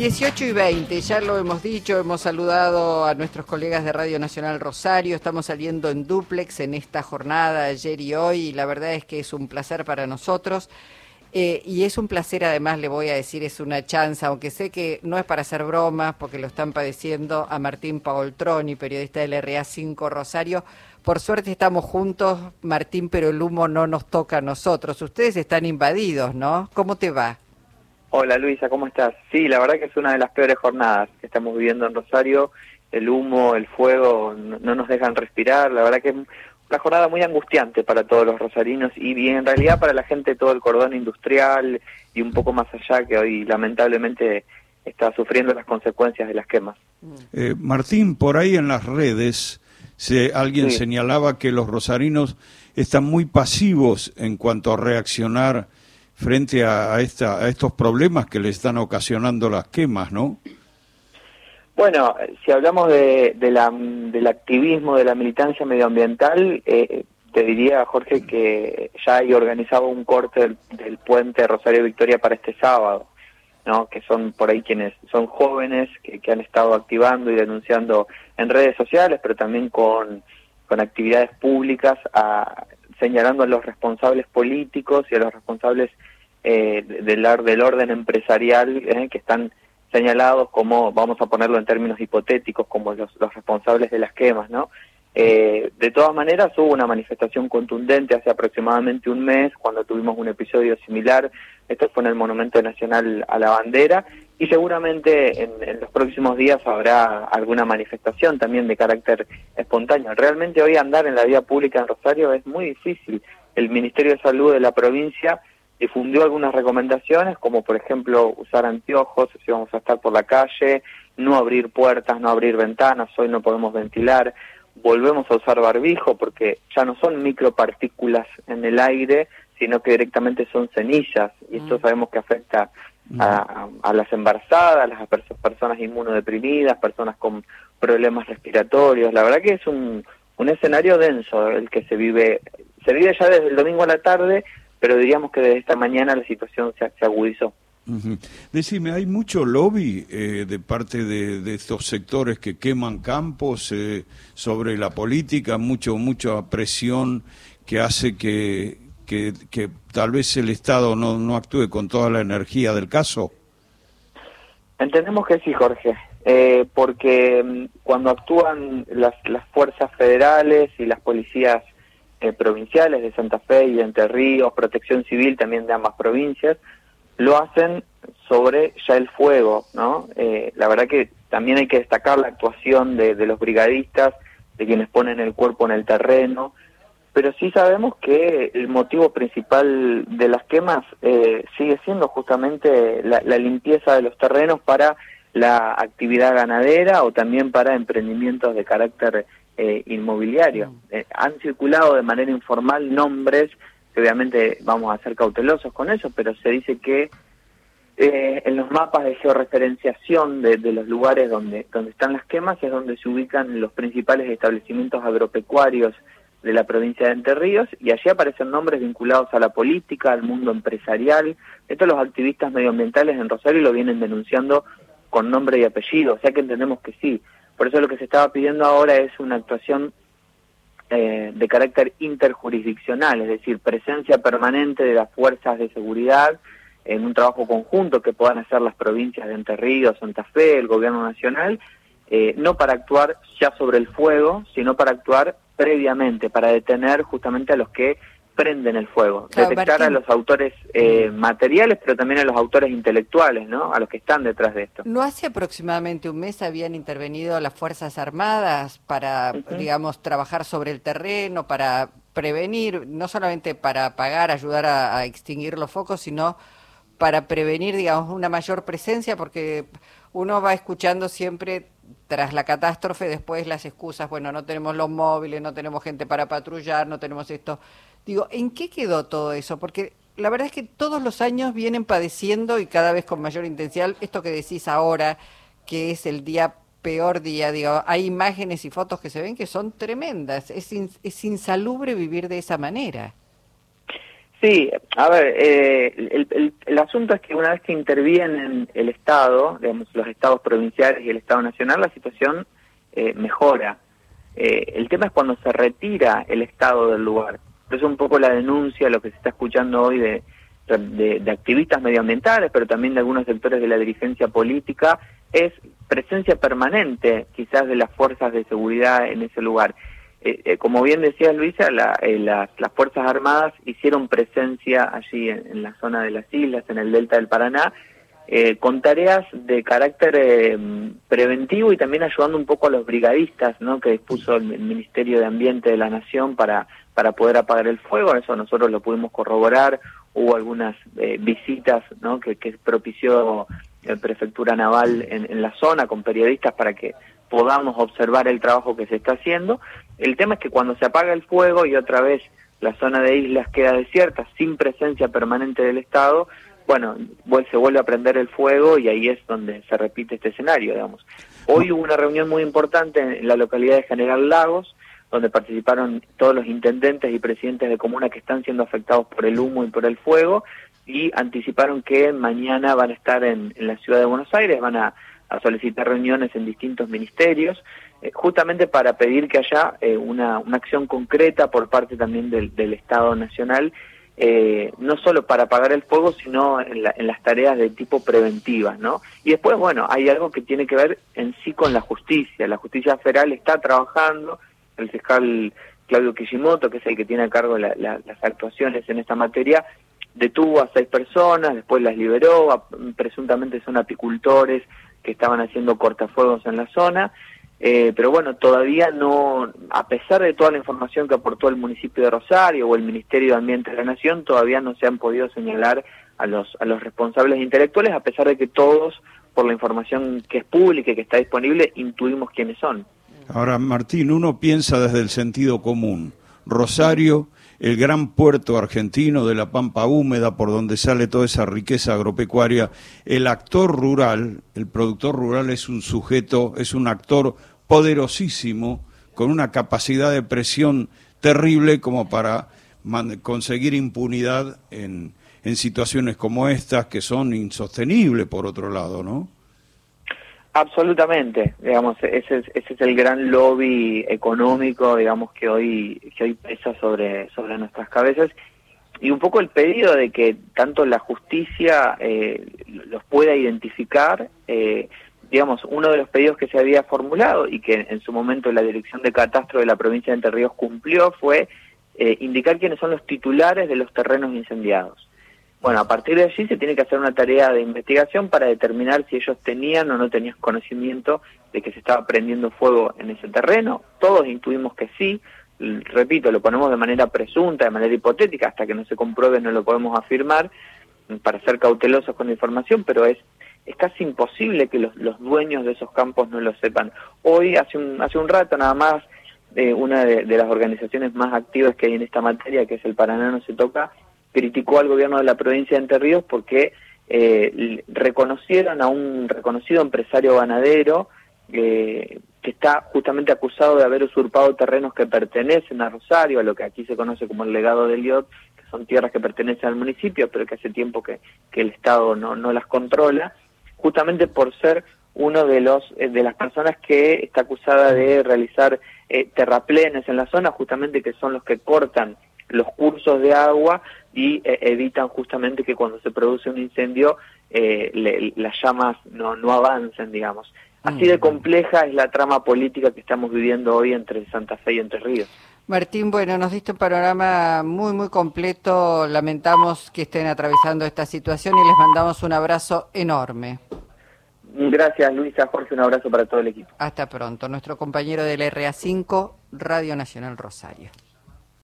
18 y 20, ya lo hemos dicho, hemos saludado a nuestros colegas de Radio Nacional Rosario, estamos saliendo en duplex en esta jornada ayer y hoy, y la verdad es que es un placer para nosotros. Eh, y es un placer, además, le voy a decir, es una chanza, aunque sé que no es para hacer bromas, porque lo están padeciendo a Martín Paoltroni, periodista del RA5 Rosario. Por suerte estamos juntos, Martín, pero el humo no nos toca a nosotros. Ustedes están invadidos, ¿no? ¿Cómo te va? Hola Luisa, ¿cómo estás? Sí, la verdad que es una de las peores jornadas que estamos viviendo en Rosario. El humo, el fuego no, nos dejan respirar. La verdad que es una jornada muy angustiante para todos los rosarinos y, en realidad para la gente todo el cordón industrial y un poco más allá que hoy lamentablemente está sufriendo las consecuencias de las quemas. Eh, Martín, por ahí en las redes se, alguien señalaba que los rosarinos están muy pasivos en cuanto a reaccionar frente a, esta, a estos problemas que le están ocasionando las quemas, ¿no? Bueno, si hablamos de, la, del activismo, de la militancia medioambiental, eh, te diría, Jorge, que ya hay organizado un corte del, puente Rosario Victoria para este sábado, ¿no? que son por ahí quienes son jóvenes que, que han estado activando y denunciando en redes sociales, pero también con, actividades públicas, señalando a los responsables políticos y a los responsables eh, del, del orden empresarial eh, que están señalados como, vamos a ponerlo en términos hipotéticos, como los, responsables de las quemas, ¿no? Eh, de todas maneras, hubo una manifestación contundente hace aproximadamente un mes, cuando tuvimos un episodio similar, esto fue en el Monumento Nacional a la Bandera, y seguramente en, en, los próximos días habrá alguna manifestación también de carácter espontáneo. Realmente hoy andar en la vía pública en Rosario es muy difícil. El Ministerio de Salud de la provincia difundió algunas recomendaciones, como por ejemplo usar anteojos si vamos a estar por la calle, no abrir puertas, no abrir ventanas, hoy no podemos ventilar, volvemos a usar barbijo porque ya no son micropartículas en el aire, sino que directamente son cenillas, y esto mm. sabemos que afecta a, a, las embarazadas, a las personas inmunodeprimidas, personas con problemas respiratorios. La verdad que es un, un escenario denso el que se vive, se vive ya desde el domingo a la tarde pero diríamos que desde esta mañana la situación se, agudizó. Decime, ¿hay mucho lobby eh, de parte de, estos sectores que queman campos eh, sobre la política, mucho mucha presión que hace que, que, tal vez el Estado no, no actúe con toda la energía del caso? Entendemos que sí, Jorge, eh, porque mm, cuando actúan las, las fuerzas federales y las policías eh, provinciales de Santa Fe y de Entre Ríos, protección civil también de ambas provincias, lo hacen sobre ya el fuego, ¿no? Eh, la verdad que también hay que destacar la actuación de, los brigadistas, de quienes ponen el cuerpo en el terreno, pero sí sabemos que el motivo principal de las quemas eh, sigue siendo justamente la, la, limpieza de los terrenos para la actividad ganadera o también para emprendimientos de carácter eh, inmobiliario. Mm. Eh, han circulado de manera informal nombres, que obviamente vamos a ser cautelosos con eso, pero se dice que eh, en los mapas de georreferenciación de, de, los lugares donde, donde están las quemas es donde se ubican los principales establecimientos agropecuarios de la provincia de Entre Ríos y allí aparecen nombres vinculados a la política, al mundo empresarial. Esto los activistas medioambientales en Rosario lo vienen denunciando con nombre y apellido, o sea que entendemos que sí, por eso lo que se estaba pidiendo ahora es una actuación eh, de carácter interjurisdiccional, es decir, presencia permanente de las fuerzas de seguridad en un trabajo conjunto que puedan hacer las provincias de Entre Ríos, Santa Fe, el gobierno nacional, eh, no para actuar ya sobre el fuego, sino para actuar previamente, para detener justamente a los que prenden el fuego, detectar a los autores eh, materiales, pero también a los autores intelectuales, ¿no? A los que están detrás de esto. ¿No hace aproximadamente un mes habían intervenido las Fuerzas Armadas para, digamos, trabajar sobre el terreno, para prevenir, no solamente para apagar, ayudar a, extinguir los focos, sino para prevenir, digamos, una mayor presencia, porque uno va escuchando siempre tras la catástrofe después las excusas, bueno, no tenemos los móviles, no tenemos gente para patrullar, no tenemos esto. Digo, ¿en qué quedó todo eso? Porque la verdad es que todos los años vienen padeciendo y cada vez con mayor intensidad esto que decís ahora, que es el día peor día, digo, hay imágenes y fotos que se ven que son tremendas, es, es insalubre vivir de esa manera. Sí, a ver, eh, el, asunto es que una vez que intervienen el Estado, digamos, los estados provinciales y el Estado nacional, la situación eh, mejora. Eh, el tema es cuando se retira el Estado del lugar. Es un poco la denuncia, lo que se está escuchando hoy de, de, activistas medioambientales, pero también de algunos sectores de la dirigencia política, es presencia permanente quizás de las fuerzas de seguridad en ese lugar. Eh, eh, como bien decía Luisa, eh, las, Fuerzas Armadas hicieron presencia allí en, la zona de las islas, en el delta del Paraná, con tareas de carácter preventivo y también ayudando un poco a los brigadistas ¿no? que dispuso el, Ministerio de Ambiente de la Nación para, para poder apagar el fuego. Eso nosotros lo pudimos corroborar. Hubo algunas visitas ¿no? que, propició la Prefectura Naval en, en la zona con periodistas para que podamos observar el trabajo que se está haciendo. El tema es que cuando se apaga el fuego y otra vez la zona de islas queda desierta, sin presencia permanente del Estado, bueno, se vuelve a prender el fuego y ahí es donde se repite este escenario, digamos. Hoy hubo una reunión muy importante en la localidad de General Lagos, donde participaron todos los intendentes y presidentes de comunas que están siendo afectados por el humo y por el fuego, y anticiparon que mañana van a estar en la ciudad de Buenos Aires, van a solicitar reuniones en distintos ministerios, eh, justamente para pedir que haya eh, una, una, acción concreta por parte también del Estado Nacional, eh, no solo para apagar el fuego, sino en, en, las tareas de tipo preventivas, ¿no? Y después, bueno, hay algo que tiene que ver en sí con la justicia. La justicia federal está trabajando, el fiscal Claudio Kishimoto, que es el que tiene a cargo las actuaciones en esta materia, detuvo a seis personas, después las liberó, presuntamente son apicultores que estaban haciendo cortafuegos en la zona, eh, pero bueno, todavía no, a pesar de toda la información que aportó el municipio de Rosario o el Ministerio de Ambiente de la Nación, todavía no se han podido señalar a los, a los responsables intelectuales, a pesar de que todos, por la información que es pública y que está disponible, intuimos quiénes son. Ahora, Martín, uno piensa desde el sentido común. Rosario el gran puerto argentino de la Pampa Húmeda, por donde sale toda esa riqueza agropecuaria, el actor rural, el productor rural es un sujeto, es un actor poderosísimo, con una capacidad de presión terrible como para conseguir impunidad en, en situaciones como estas, que son insostenibles, por otro lado, ¿no? Absolutamente, digamos, ese es, ese es el gran lobby económico, digamos, que hoy, que hoy pesa sobre, sobre nuestras cabezas y un poco el pedido de que tanto la justicia eh, los pueda identificar, eh, digamos, uno de los pedidos que se había formulado y que en su momento la Dirección de Catastro de la provincia de Entre Ríos cumplió fue eh, indicar quiénes son los titulares de los terrenos incendiados. Bueno, a partir de allí se tiene que hacer una tarea de investigación para determinar si ellos tenían o no tenían conocimiento de que se estaba prendiendo fuego en ese terreno. Todos intuimos que sí. Repito, lo ponemos de manera presunta, de manera hipotética, hasta que no se compruebe no lo podemos afirmar para ser cautelosos con la información, pero es es casi imposible que los, los dueños de esos campos no lo sepan. Hoy, hace un, hace un rato nada más, eh, una de, de, las organizaciones más activas que hay en esta materia, que es el Paraná No Se Toca, criticó al gobierno de la provincia de Entre Ríos porque eh, reconocieron a un reconocido empresario ganadero eh, que está justamente acusado de haber usurpado terrenos que pertenecen a Rosario, a lo que aquí se conoce como el legado del IOT, que son tierras que pertenecen al municipio, pero que hace tiempo que, que el Estado no, no las controla, justamente por ser uno de los eh, de las personas que está acusada de realizar eh, terraplenes en la zona, justamente que son los que cortan los cursos de agua y eh, evitan justamente que cuando se produce un incendio eh, las llamas no, no avancen, digamos. Así de mm. compleja es la trama política que estamos viviendo hoy entre Santa Fe y Entre Ríos. Martín, bueno, nos diste un panorama muy, muy completo. Lamentamos que estén atravesando esta situación y les mandamos un abrazo enorme. Gracias, Luisa, Jorge, un abrazo para todo el equipo. Hasta pronto. Nuestro compañero del RA5, Radio Nacional Rosario.